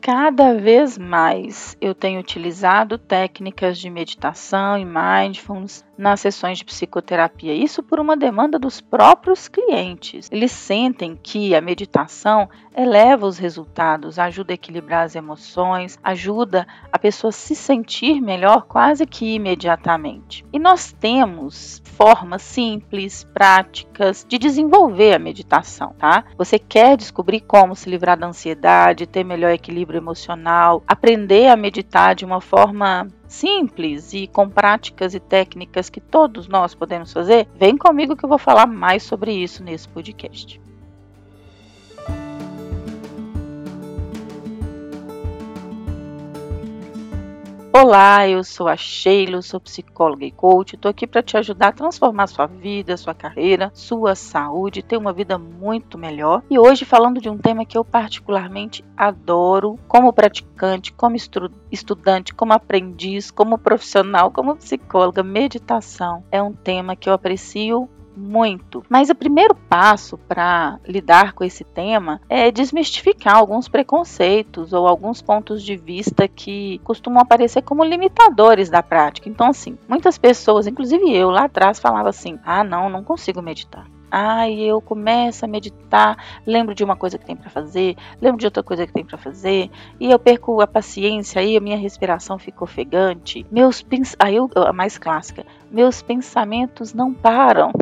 Cada vez mais eu tenho utilizado técnicas de meditação e mindfulness nas sessões de psicoterapia. Isso por uma demanda dos próprios clientes. Eles sentem que a meditação eleva os resultados, ajuda a equilibrar as emoções, ajuda a pessoa a se sentir melhor quase que imediatamente. E nós temos formas simples, práticas de desenvolver a meditação, tá? Você quer descobrir como se livrar da ansiedade, ter melhor equilíbrio emocional, aprender a meditar de uma forma simples e com práticas e técnicas que todos nós podemos fazer, vem comigo que eu vou falar mais sobre isso nesse podcast. Olá, eu sou a Sheila, sou psicóloga e coach. Estou aqui para te ajudar a transformar sua vida, sua carreira, sua saúde, ter uma vida muito melhor. E hoje falando de um tema que eu particularmente adoro, como praticante, como estu estudante, como aprendiz, como profissional, como psicóloga, meditação. É um tema que eu aprecio muito. Mas o primeiro passo para lidar com esse tema é desmistificar alguns preconceitos ou alguns pontos de vista que costumam aparecer como limitadores da prática. Então, assim, muitas pessoas, inclusive eu lá atrás, falava assim: ah, não, não consigo meditar. Aí eu começo a meditar, lembro de uma coisa que tem para fazer, lembro de outra coisa que tem para fazer, e eu perco a paciência, aí a minha respiração fica ofegante. Meus pens... aí eu, a mais clássica, meus pensamentos não param.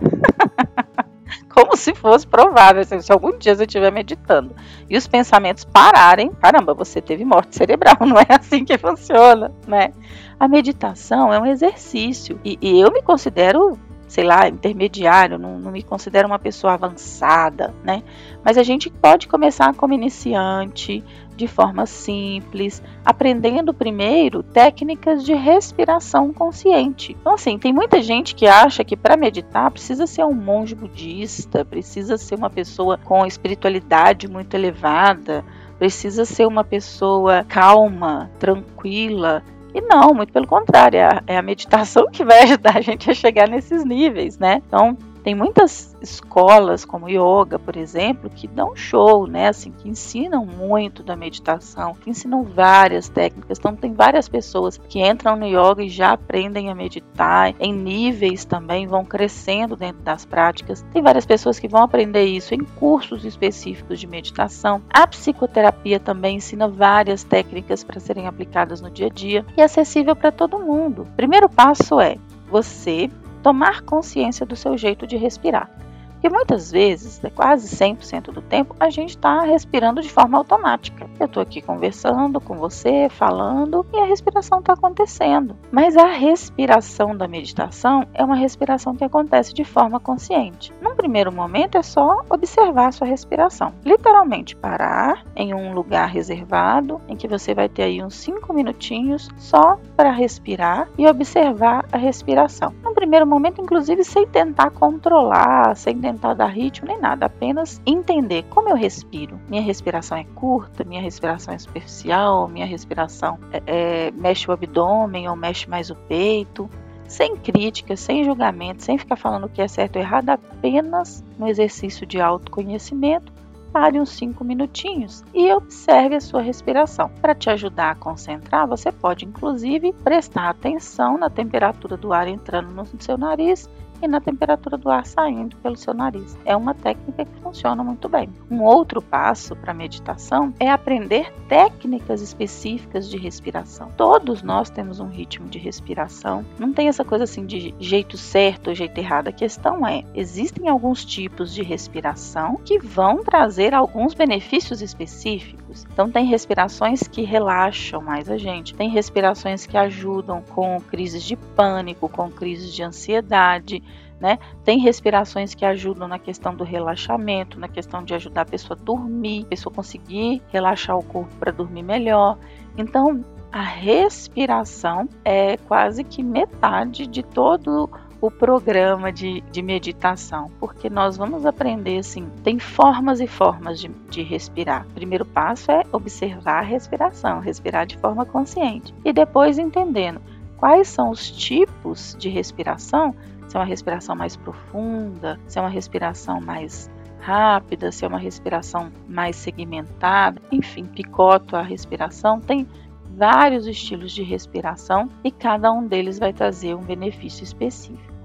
Como se fosse provável, assim, se algum dia eu estiver meditando e os pensamentos pararem, caramba, você teve morte cerebral, não é assim que funciona, né? A meditação é um exercício e, e eu me considero sei lá, intermediário, não, não me considero uma pessoa avançada, né? Mas a gente pode começar como iniciante, de forma simples, aprendendo primeiro técnicas de respiração consciente. Então, assim, tem muita gente que acha que para meditar precisa ser um monge budista, precisa ser uma pessoa com espiritualidade muito elevada, precisa ser uma pessoa calma, tranquila, e não, muito pelo contrário, é a, é a meditação que vai ajudar a gente a chegar nesses níveis, né? Então, tem muitas escolas como yoga, por exemplo, que dão show, né? Assim, que ensinam muito da meditação, que ensinam várias técnicas. Então tem várias pessoas que entram no yoga e já aprendem a meditar em níveis também, vão crescendo dentro das práticas. Tem várias pessoas que vão aprender isso em cursos específicos de meditação. A psicoterapia também ensina várias técnicas para serem aplicadas no dia a dia e é acessível para todo mundo. Primeiro passo é você tomar consciência do seu jeito de respirar. Porque muitas vezes, né, quase 100% do tempo, a gente está respirando de forma automática. Eu estou aqui conversando com você, falando, e a respiração está acontecendo. Mas a respiração da meditação é uma respiração que acontece de forma consciente. Num primeiro momento, é só observar a sua respiração. Literalmente parar em um lugar reservado, em que você vai ter aí uns 5 minutinhos só para respirar e observar a respiração. Num primeiro momento, inclusive, sem tentar controlar, sem tentar dar ritmo nem nada, apenas entender como eu respiro. Minha respiração é curta, minha respiração é superficial, minha respiração é, é, mexe o abdômen ou mexe mais o peito. Sem crítica, sem julgamento, sem ficar falando o que é certo ou errado, apenas no exercício de autoconhecimento pare uns 5 minutinhos e observe a sua respiração. Para te ajudar a concentrar, você pode inclusive prestar atenção na temperatura do ar entrando no seu nariz e na temperatura do ar saindo pelo seu nariz. É uma técnica que funciona muito bem. Um outro passo para a meditação é aprender técnicas específicas de respiração. Todos nós temos um ritmo de respiração. Não tem essa coisa assim de jeito certo ou jeito errado. A questão é, existem alguns tipos de respiração que vão trazer alguns benefícios específicos. Então tem respirações que relaxam mais a gente, tem respirações que ajudam com crises de pânico, com crises de ansiedade, né? Tem respirações que ajudam na questão do relaxamento, na questão de ajudar a pessoa a dormir, a pessoa conseguir relaxar o corpo para dormir melhor. Então, a respiração é quase que metade de todo o programa de, de meditação, porque nós vamos aprender assim, tem formas e formas de, de respirar. O primeiro passo é observar a respiração, respirar de forma consciente, e depois entendendo quais são os tipos de respiração se é uma respiração mais profunda, se é uma respiração mais rápida, se é uma respiração mais segmentada, enfim, picoto a respiração, tem vários estilos de respiração e cada um deles vai trazer um benefício específico.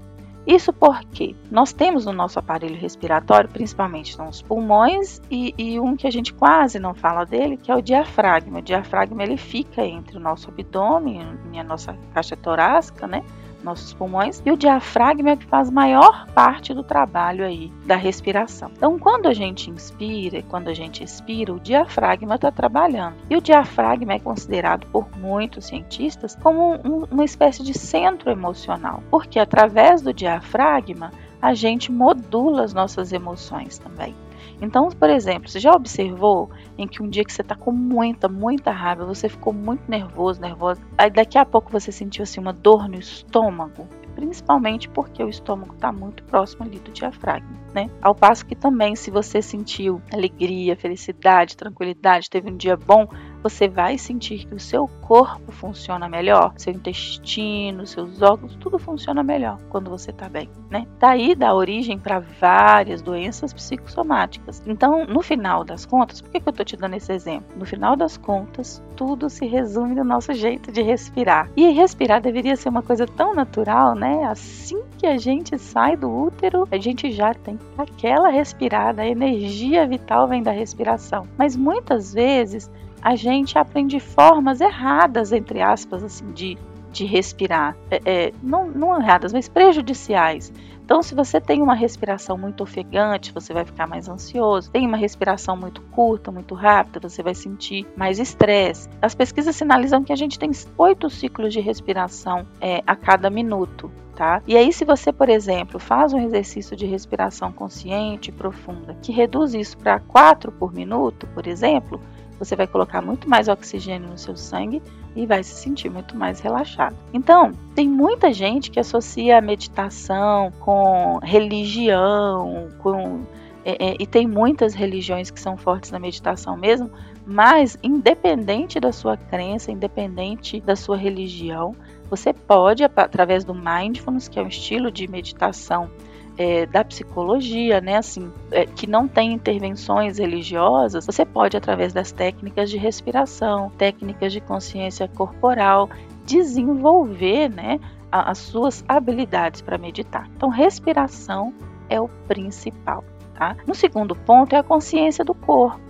Isso porque nós temos no nosso aparelho respiratório, principalmente nos pulmões, e, e, um que a gente quase não fala dele, que é o diafragma. O diafragma ele fica entre o nosso abdômen e a nossa caixa torácica, né? Nossos pulmões, e o diafragma é que faz maior parte do trabalho aí da respiração. Então, quando a gente inspira e quando a gente expira, o diafragma está trabalhando. E o diafragma é considerado por muitos cientistas como um, uma espécie de centro emocional, porque através do diafragma a gente modula as nossas emoções também. Então, por exemplo, você já observou em que um dia que você está com muita, muita raiva, você ficou muito nervoso, nervosa, aí daqui a pouco você sentiu assim uma dor no estômago? Principalmente porque o estômago está muito próximo ali do diafragma, né? Ao passo que também, se você sentiu alegria, felicidade, tranquilidade, teve um dia bom, você vai sentir que o seu corpo funciona melhor, seu intestino, seus órgãos, tudo funciona melhor quando você está bem, né? Daí dá origem para várias doenças psicossomáticas. Então, no final das contas, por que, que eu estou te dando esse exemplo? No final das contas, tudo se resume no nosso jeito de respirar. E respirar deveria ser uma coisa tão natural, né? Assim que a gente sai do útero, a gente já tem aquela respirada, a energia vital vem da respiração. Mas muitas vezes a gente aprende formas erradas, entre aspas, assim, de, de respirar. É, é, não, não erradas, mas prejudiciais. Então, se você tem uma respiração muito ofegante, você vai ficar mais ansioso. Tem uma respiração muito curta, muito rápida, você vai sentir mais estresse. As pesquisas sinalizam que a gente tem oito ciclos de respiração é, a cada minuto. Tá? E aí, se você, por exemplo, faz um exercício de respiração consciente e profunda, que reduz isso para quatro por minuto, por exemplo, você vai colocar muito mais oxigênio no seu sangue e vai se sentir muito mais relaxado. Então, tem muita gente que associa a meditação com religião, com é, é, e tem muitas religiões que são fortes na meditação mesmo, mas independente da sua crença, independente da sua religião, você pode, através do mindfulness, que é um estilo de meditação é, da psicologia, né, assim, é, que não tem intervenções religiosas, você pode, através das técnicas de respiração, técnicas de consciência corporal, desenvolver, né, a, as suas habilidades para meditar. Então, respiração é o principal, tá? No segundo ponto é a consciência do corpo.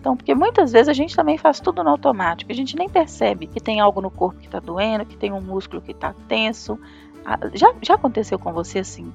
Então, porque muitas vezes a gente também faz tudo no automático, a gente nem percebe que tem algo no corpo que está doendo, que tem um músculo que está tenso. Ah, já, já aconteceu com você assim?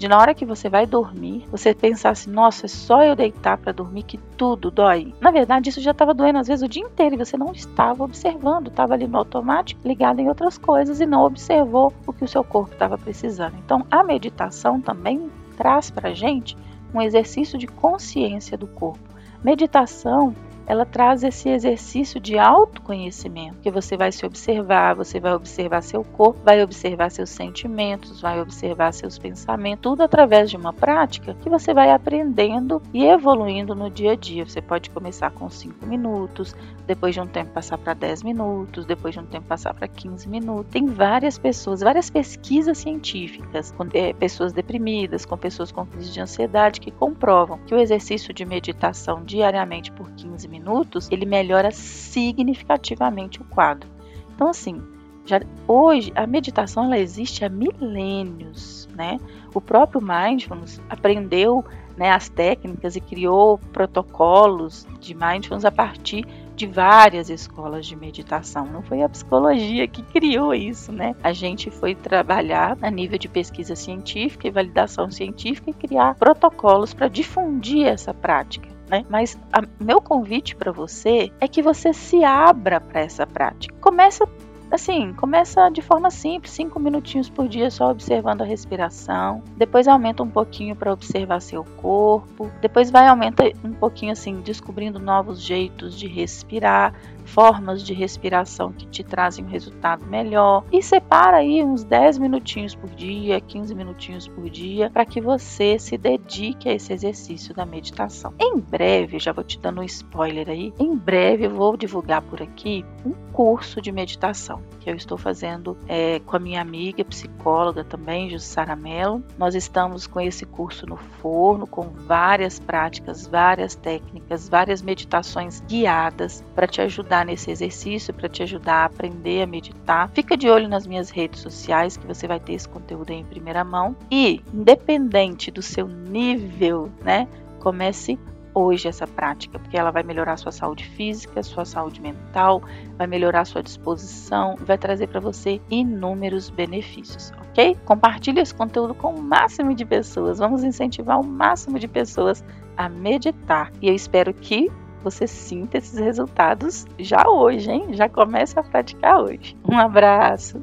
De na hora que você vai dormir, você pensar assim, nossa, é só eu deitar para dormir que tudo dói. Na verdade, isso já estava doendo às vezes o dia inteiro e você não estava observando, estava ali no automático, ligado em outras coisas e não observou o que o seu corpo estava precisando. Então, a meditação também traz para gente um exercício de consciência do corpo. Meditação ela traz esse exercício de autoconhecimento, que você vai se observar, você vai observar seu corpo, vai observar seus sentimentos, vai observar seus pensamentos, tudo através de uma prática que você vai aprendendo e evoluindo no dia a dia. Você pode começar com 5 minutos, depois de um tempo passar para 10 minutos, depois de um tempo passar para 15 minutos. Tem várias pessoas, várias pesquisas científicas com é, pessoas deprimidas, com pessoas com crise de ansiedade que comprovam que o exercício de meditação diariamente por 15 minutos minutos, ele melhora significativamente o quadro. Então, assim, já, hoje a meditação ela existe há milênios, né? O próprio Mindfulness aprendeu né, as técnicas e criou protocolos de Mindfulness a partir de várias escolas de meditação. Não foi a psicologia que criou isso, né? A gente foi trabalhar a nível de pesquisa científica e validação científica e criar protocolos para difundir essa prática né? Mas a, meu convite para você é que você se abra para essa prática. Começa assim, começa de forma simples, cinco minutinhos por dia só observando a respiração. Depois aumenta um pouquinho para observar seu corpo. Depois vai aumenta um pouquinho assim, descobrindo novos jeitos de respirar. Formas de respiração que te trazem um resultado melhor e separa aí uns 10 minutinhos por dia, 15 minutinhos por dia para que você se dedique a esse exercício da meditação. Em breve, já vou te dando um spoiler aí, em breve eu vou divulgar por aqui um curso de meditação que eu estou fazendo é, com a minha amiga psicóloga também, Jussara Mello. Nós estamos com esse curso no forno, com várias práticas, várias técnicas, várias meditações guiadas para te ajudar nesse exercício, para te ajudar a aprender a meditar. Fica de olho nas minhas redes sociais que você vai ter esse conteúdo aí em primeira mão e independente do seu nível, né? Comece hoje essa prática, porque ela vai melhorar sua saúde física, sua saúde mental, vai melhorar sua disposição, vai trazer para você inúmeros benefícios, ok? Compartilhe esse conteúdo com o máximo de pessoas. Vamos incentivar o máximo de pessoas a meditar. E eu espero que você sinta esses resultados já hoje, hein? Já comece a praticar hoje. Um abraço.